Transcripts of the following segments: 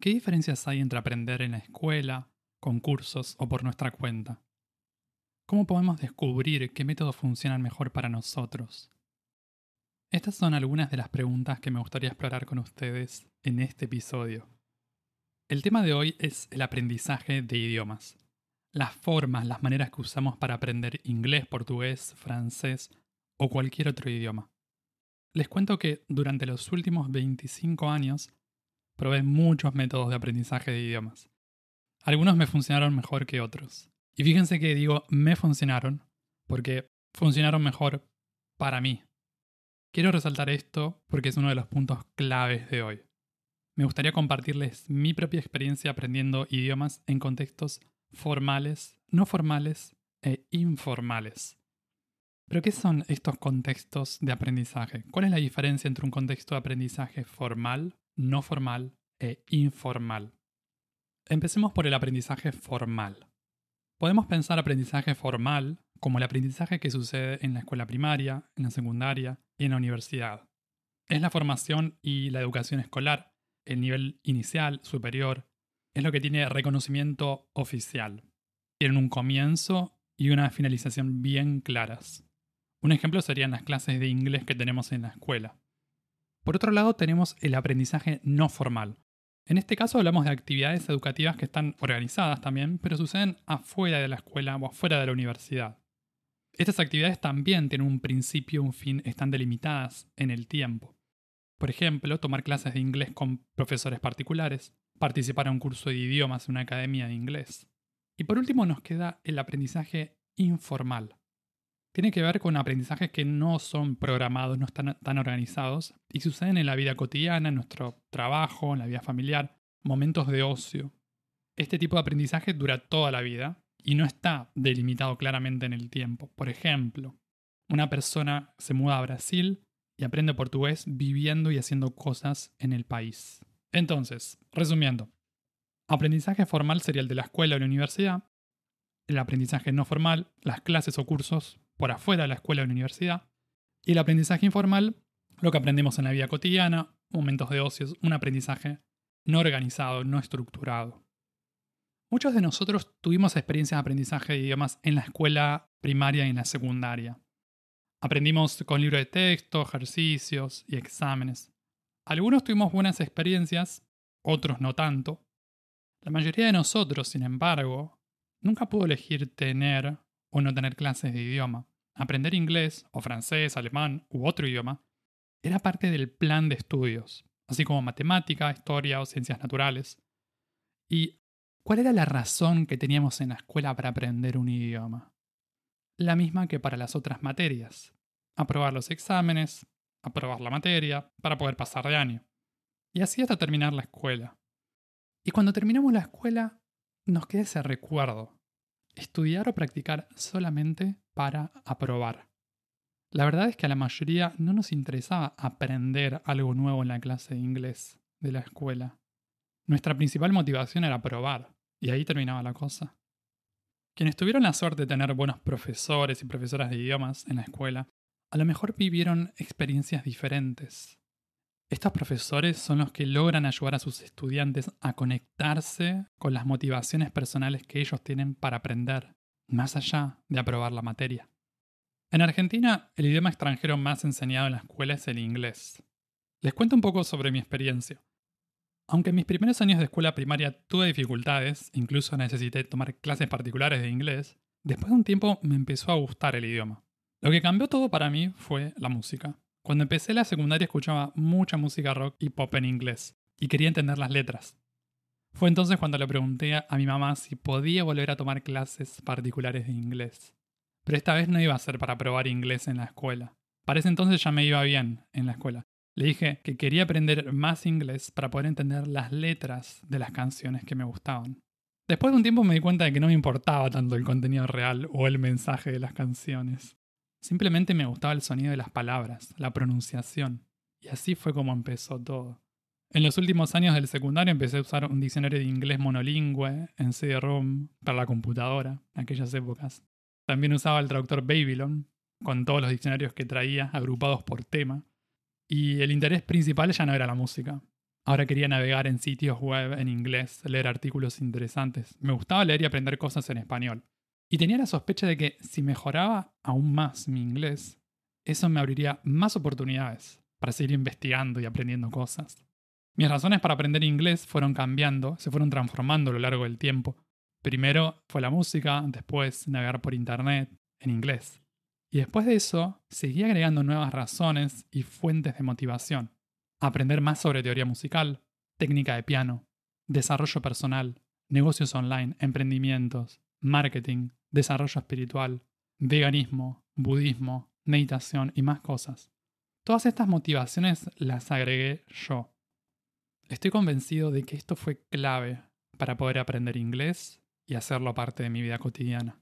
¿Qué diferencias hay entre aprender en la escuela, con cursos o por nuestra cuenta? ¿Cómo podemos descubrir qué métodos funcionan mejor para nosotros? Estas son algunas de las preguntas que me gustaría explorar con ustedes en este episodio. El tema de hoy es el aprendizaje de idiomas. Las formas, las maneras que usamos para aprender inglés, portugués, francés o cualquier otro idioma. Les cuento que durante los últimos 25 años probé muchos métodos de aprendizaje de idiomas. Algunos me funcionaron mejor que otros. Y fíjense que digo me funcionaron porque funcionaron mejor para mí, Quiero resaltar esto porque es uno de los puntos claves de hoy. Me gustaría compartirles mi propia experiencia aprendiendo idiomas en contextos formales, no formales e informales. Pero ¿qué son estos contextos de aprendizaje? ¿Cuál es la diferencia entre un contexto de aprendizaje formal, no formal e informal? Empecemos por el aprendizaje formal. Podemos pensar aprendizaje formal como el aprendizaje que sucede en la escuela primaria, en la secundaria y en la universidad. Es la formación y la educación escolar, el nivel inicial, superior, es lo que tiene reconocimiento oficial. Tienen un comienzo y una finalización bien claras. Un ejemplo serían las clases de inglés que tenemos en la escuela. Por otro lado, tenemos el aprendizaje no formal. En este caso hablamos de actividades educativas que están organizadas también, pero suceden afuera de la escuela o afuera de la universidad. Estas actividades también tienen un principio un fin, están delimitadas en el tiempo. Por ejemplo, tomar clases de inglés con profesores particulares, participar en un curso de idiomas en una academia de inglés. Y por último nos queda el aprendizaje informal. Tiene que ver con aprendizajes que no son programados, no están tan organizados y suceden en la vida cotidiana, en nuestro trabajo, en la vida familiar, momentos de ocio. Este tipo de aprendizaje dura toda la vida y no está delimitado claramente en el tiempo. Por ejemplo, una persona se muda a Brasil y aprende portugués viviendo y haciendo cosas en el país. Entonces, resumiendo, aprendizaje formal sería el de la escuela o la universidad, el aprendizaje no formal, las clases o cursos por afuera de la escuela o la universidad, y el aprendizaje informal, lo que aprendemos en la vida cotidiana, momentos de ocio, un aprendizaje no organizado, no estructurado. Muchos de nosotros tuvimos experiencias de aprendizaje de idiomas en la escuela primaria y en la secundaria. Aprendimos con libros de texto, ejercicios y exámenes. Algunos tuvimos buenas experiencias, otros no tanto. La mayoría de nosotros, sin embargo, nunca pudo elegir tener o no tener clases de idioma. Aprender inglés, o francés, alemán u otro idioma era parte del plan de estudios, así como matemática, historia o ciencias naturales. Y ¿Cuál era la razón que teníamos en la escuela para aprender un idioma? La misma que para las otras materias. Aprobar los exámenes, aprobar la materia, para poder pasar de año. Y así hasta terminar la escuela. Y cuando terminamos la escuela, nos queda ese recuerdo. Estudiar o practicar solamente para aprobar. La verdad es que a la mayoría no nos interesaba aprender algo nuevo en la clase de inglés de la escuela. Nuestra principal motivación era probar, y ahí terminaba la cosa. Quienes tuvieron la suerte de tener buenos profesores y profesoras de idiomas en la escuela, a lo mejor vivieron experiencias diferentes. Estos profesores son los que logran ayudar a sus estudiantes a conectarse con las motivaciones personales que ellos tienen para aprender, más allá de aprobar la materia. En Argentina, el idioma extranjero más enseñado en la escuela es el inglés. Les cuento un poco sobre mi experiencia. Aunque en mis primeros años de escuela primaria tuve dificultades, incluso necesité tomar clases particulares de inglés, después de un tiempo me empezó a gustar el idioma. Lo que cambió todo para mí fue la música. Cuando empecé la secundaria escuchaba mucha música rock y pop en inglés, y quería entender las letras. Fue entonces cuando le pregunté a mi mamá si podía volver a tomar clases particulares de inglés. Pero esta vez no iba a ser para probar inglés en la escuela. Para ese entonces ya me iba bien en la escuela. Le dije que quería aprender más inglés para poder entender las letras de las canciones que me gustaban. Después de un tiempo me di cuenta de que no me importaba tanto el contenido real o el mensaje de las canciones. Simplemente me gustaba el sonido de las palabras, la pronunciación. Y así fue como empezó todo. En los últimos años del secundario empecé a usar un diccionario de inglés monolingüe en CD-ROM para la computadora, en aquellas épocas. También usaba el traductor Babylon, con todos los diccionarios que traía agrupados por tema. Y el interés principal ya no era la música, Ahora quería navegar en sitios web en inglés, leer artículos interesantes. Me gustaba leer y aprender cosas en español. Y tenía la sospecha de que si mejoraba aún más mi inglés, eso me abriría más oportunidades para seguir investigando y aprendiendo cosas. Mis razones para aprender inglés fueron cambiando, se fueron transformando a lo largo del tiempo. Primero fue la música, después navegar por internet en inglés. Y después de eso, seguí agregando nuevas razones y fuentes de motivación aprender más sobre teoría musical, técnica de piano, desarrollo personal, negocios online, emprendimientos, marketing, desarrollo espiritual, veganismo, budismo, meditación y más cosas. Todas estas motivaciones las agregué yo. Estoy convencido de que esto fue clave para poder aprender inglés y hacerlo parte de mi vida cotidiana.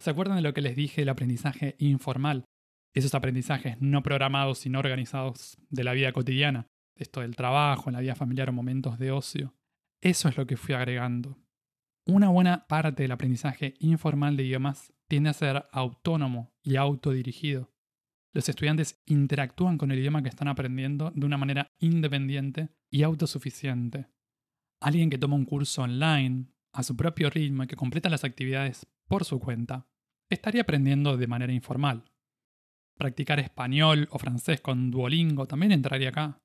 ¿Se acuerdan de lo que les dije del aprendizaje informal? esos aprendizajes no programados, sino organizados de la vida cotidiana, esto del trabajo, en la vida familiar o momentos de ocio. Eso es lo que fui agregando. Una buena parte del aprendizaje informal de idiomas tiende a ser autónomo y autodirigido. Los estudiantes interactúan con el idioma que están aprendiendo de una manera independiente y autosuficiente. Alguien que toma un curso online a su propio ritmo y que completa las actividades por su cuenta, estaría aprendiendo de manera informal, Practicar español o francés con Duolingo también entraría acá.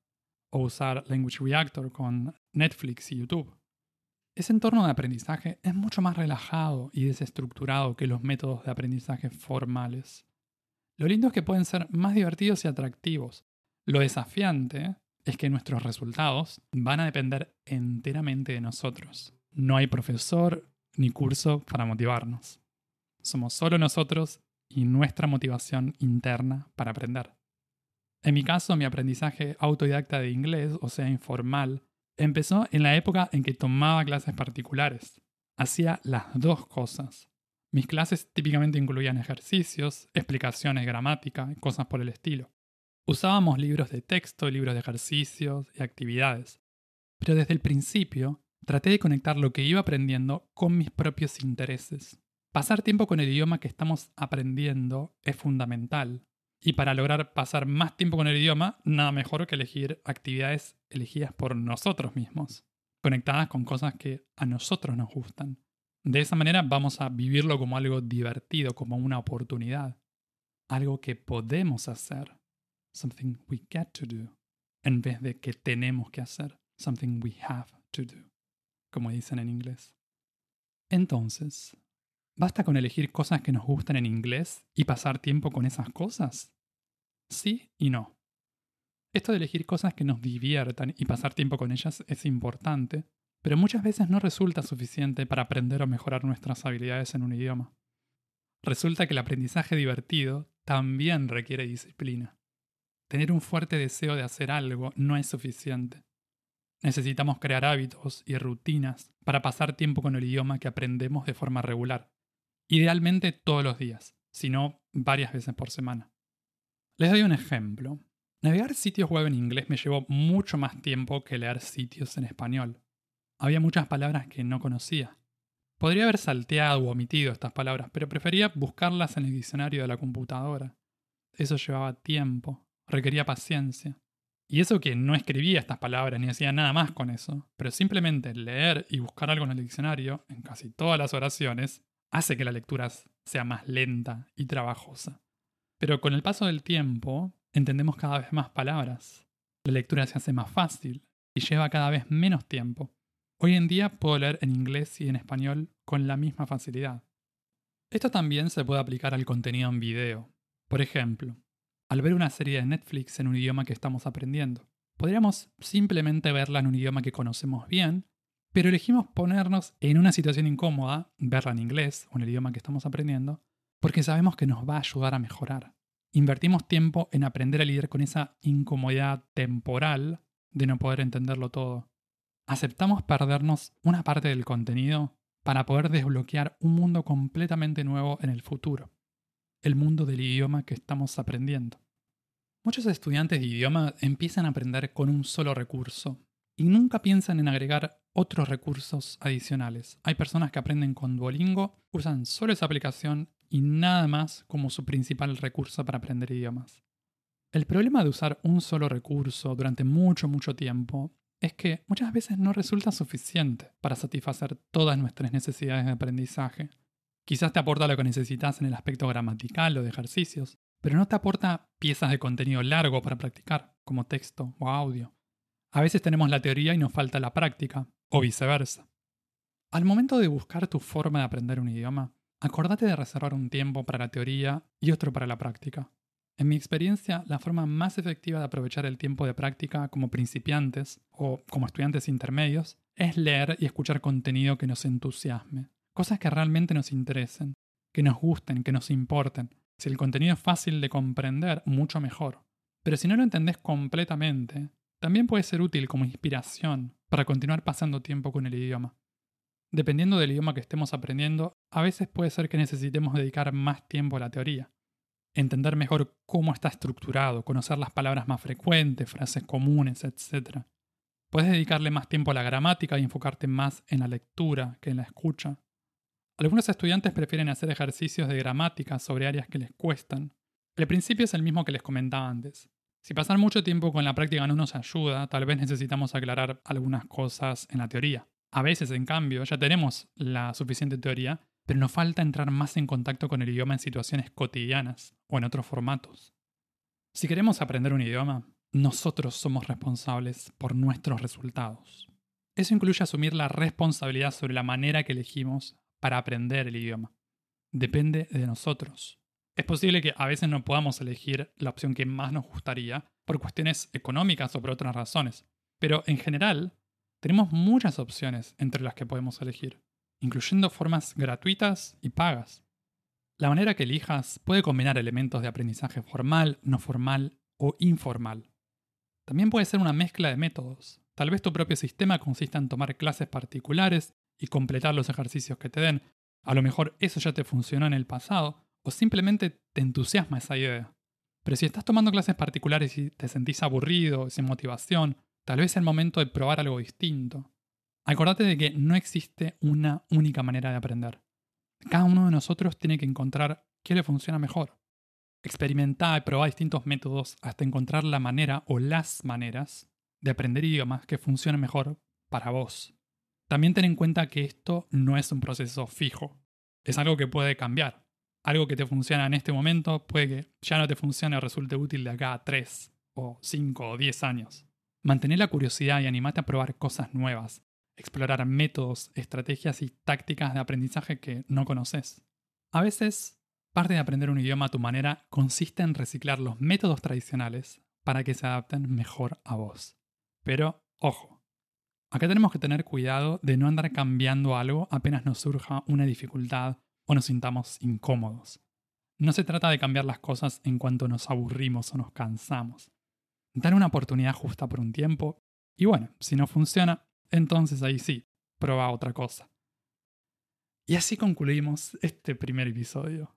O usar Language Reactor con Netflix y YouTube. Ese entorno de aprendizaje es mucho más relajado y desestructurado que los métodos de aprendizaje formales. Lo lindo es que pueden ser más divertidos y atractivos. Lo desafiante es que nuestros resultados van a depender enteramente de nosotros. No hay profesor ni curso para motivarnos. Somos solo nosotros y nuestra motivación interna para aprender. En mi caso, mi aprendizaje autodidacta de inglés, o sea, informal, empezó en la época en que tomaba clases particulares. Hacía las dos cosas. Mis clases típicamente incluían ejercicios, explicaciones, gramática, cosas por el estilo. Usábamos libros de texto, libros de ejercicios y actividades. Pero desde el principio traté de conectar lo que iba aprendiendo con mis propios intereses. Pasar tiempo con el idioma que estamos aprendiendo es fundamental. Y para lograr pasar más tiempo con el idioma, nada mejor que elegir actividades elegidas por nosotros mismos, conectadas con cosas que a nosotros nos gustan. De esa manera vamos a vivirlo como algo divertido, como una oportunidad, algo que podemos hacer, something we get to do, en vez de que tenemos que hacer, something we have to do, como dicen en inglés. Entonces, ¿Basta con elegir cosas que nos gustan en inglés y pasar tiempo con esas cosas? Sí y no. Esto de elegir cosas que nos diviertan y pasar tiempo con ellas es importante, pero muchas veces no resulta suficiente para aprender o mejorar nuestras habilidades en un idioma. Resulta que el aprendizaje divertido también requiere disciplina. Tener un fuerte deseo de hacer algo no es suficiente. Necesitamos crear hábitos y rutinas para pasar tiempo con el idioma que aprendemos de forma regular. Idealmente todos los días, sino varias veces por semana. Les doy un ejemplo. Navegar sitios web en inglés me llevó mucho más tiempo que leer sitios en español. Había muchas palabras que no conocía. Podría haber salteado o omitido estas palabras, pero prefería buscarlas en el diccionario de la computadora. Eso llevaba tiempo, requería paciencia. Y eso que no escribía estas palabras ni hacía nada más con eso, pero simplemente leer y buscar algo en el diccionario, en casi todas las oraciones, hace que la lectura sea más lenta y trabajosa. Pero con el paso del tiempo, entendemos cada vez más palabras. La lectura se hace más fácil y lleva cada vez menos tiempo. Hoy en día puedo leer en inglés y en español con la misma facilidad. Esto también se puede aplicar al contenido en video. Por ejemplo, al ver una serie de Netflix en un idioma que estamos aprendiendo, podríamos simplemente verla en un idioma que conocemos bien pero elegimos ponernos en una situación incómoda, verla en inglés o en el idioma que estamos aprendiendo, porque sabemos que nos va a ayudar a mejorar. invertimos tiempo en aprender a lidiar con esa incomodidad temporal de no poder entenderlo todo. Aceptamos perdernos una parte del contenido para poder desbloquear un mundo completamente nuevo en el futuro, el mundo del idioma que estamos aprendiendo. Muchos estudiantes de idioma empiezan a aprender con un solo recurso y nunca piensan en agregar otros recursos adicionales. Hay personas que aprenden con Duolingo, usan solo esa aplicación y nada más como su principal recurso para aprender idiomas. El problema de usar un solo recurso durante mucho, mucho tiempo es que muchas veces no resulta suficiente para satisfacer todas nuestras necesidades de aprendizaje. Quizás te aporta lo que necesitas en el aspecto gramatical o de ejercicios, pero no te aporta piezas de contenido largo para practicar, como texto o audio. A veces tenemos la teoría y nos falta la práctica, o viceversa. Al momento de buscar tu forma de aprender un idioma, acordate de reservar un tiempo para la teoría y otro para la práctica. En mi experiencia, la forma más efectiva de aprovechar el tiempo de práctica como principiantes o como estudiantes intermedios es leer y escuchar contenido que nos entusiasme, cosas que realmente nos interesen, que nos gusten, que nos importen. Si el contenido es fácil de comprender, mucho mejor. Pero si no lo entendés completamente, también puede ser útil como inspiración para continuar pasando tiempo con el idioma. Dependiendo del idioma que estemos aprendiendo, a veces puede ser que necesitemos dedicar más tiempo a la teoría entender mejor cómo está estructurado, conocer las palabras más frecuentes, frases comunes, etc. Puedes dedicarle más tiempo a la gramática y enfocarte más en la lectura que en la escucha. Algunos estudiantes prefieren hacer ejercicios de gramática sobre áreas que les cuestan. El principio es el mismo que les comentaba antes. Si pasar mucho tiempo con la práctica no nos ayuda, tal vez necesitamos aclarar algunas cosas en la teoría. A veces, en cambio, ya tenemos la suficiente teoría pero nos falta entrar más en contacto con el idioma en situaciones cotidianas o en otros formatos. Si queremos aprender un idioma, nosotros somos responsables por nuestros resultados. Eso incluye asumir la responsabilidad sobre la manera que elegimos para aprender el idioma. Depende de nosotros. Es posible que a veces no podamos elegir la opción que más nos gustaría por cuestiones económicas o por otras razones, pero en general tenemos muchas opciones entre las que podemos elegir incluyendo formas gratuitas y pagas. La manera que elijas puede combinar elementos de aprendizaje formal, no formal o informal. También puede ser una mezcla de métodos. Tal vez tu propio sistema consista en tomar clases particulares y completar los ejercicios que te den. A lo mejor eso ya te funcionó en el pasado o simplemente te entusiasma esa idea. Pero si estás tomando clases particulares y te sentís aburrido, sin motivación, tal vez es el momento de probar algo distinto. Acordate de que no existe una única manera de aprender. Cada uno de nosotros tiene que encontrar qué le funciona mejor. Experimentar y probar distintos métodos hasta encontrar la manera o las maneras de aprender idiomas que funcionen mejor para vos. También ten en cuenta que esto no es un proceso fijo. Es algo que puede cambiar. Algo que te funciona en este momento puede que ya no te funcione o resulte útil de acá a 3 o 5 o 10 años. Mantén la curiosidad y animate a probar cosas nuevas explorar métodos, estrategias y tácticas de aprendizaje que no conoces. A veces, parte de aprender un idioma a tu manera consiste en reciclar los métodos tradicionales para que se adapten mejor a vos. Pero, ojo, acá tenemos que tener cuidado de no andar cambiando algo apenas nos surja una dificultad o nos sintamos incómodos. No se trata de cambiar las cosas en cuanto nos aburrimos o nos cansamos. Dar una oportunidad justa por un tiempo y bueno, si no funciona, entonces ahí sí, prueba otra cosa. Y así concluimos este primer episodio.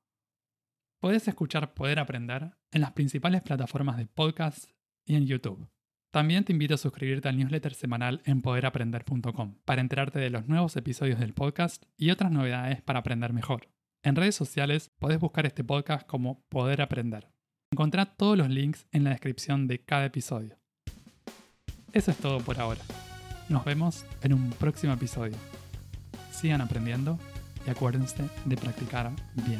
Puedes escuchar Poder Aprender en las principales plataformas de podcast y en YouTube. También te invito a suscribirte al newsletter semanal en poderaprender.com para enterarte de los nuevos episodios del podcast y otras novedades para aprender mejor. En redes sociales podés buscar este podcast como Poder Aprender. Encontrá todos los links en la descripción de cada episodio. Eso es todo por ahora. Nos vemos en un próximo episodio. Sigan aprendiendo y acuérdense de practicar bien.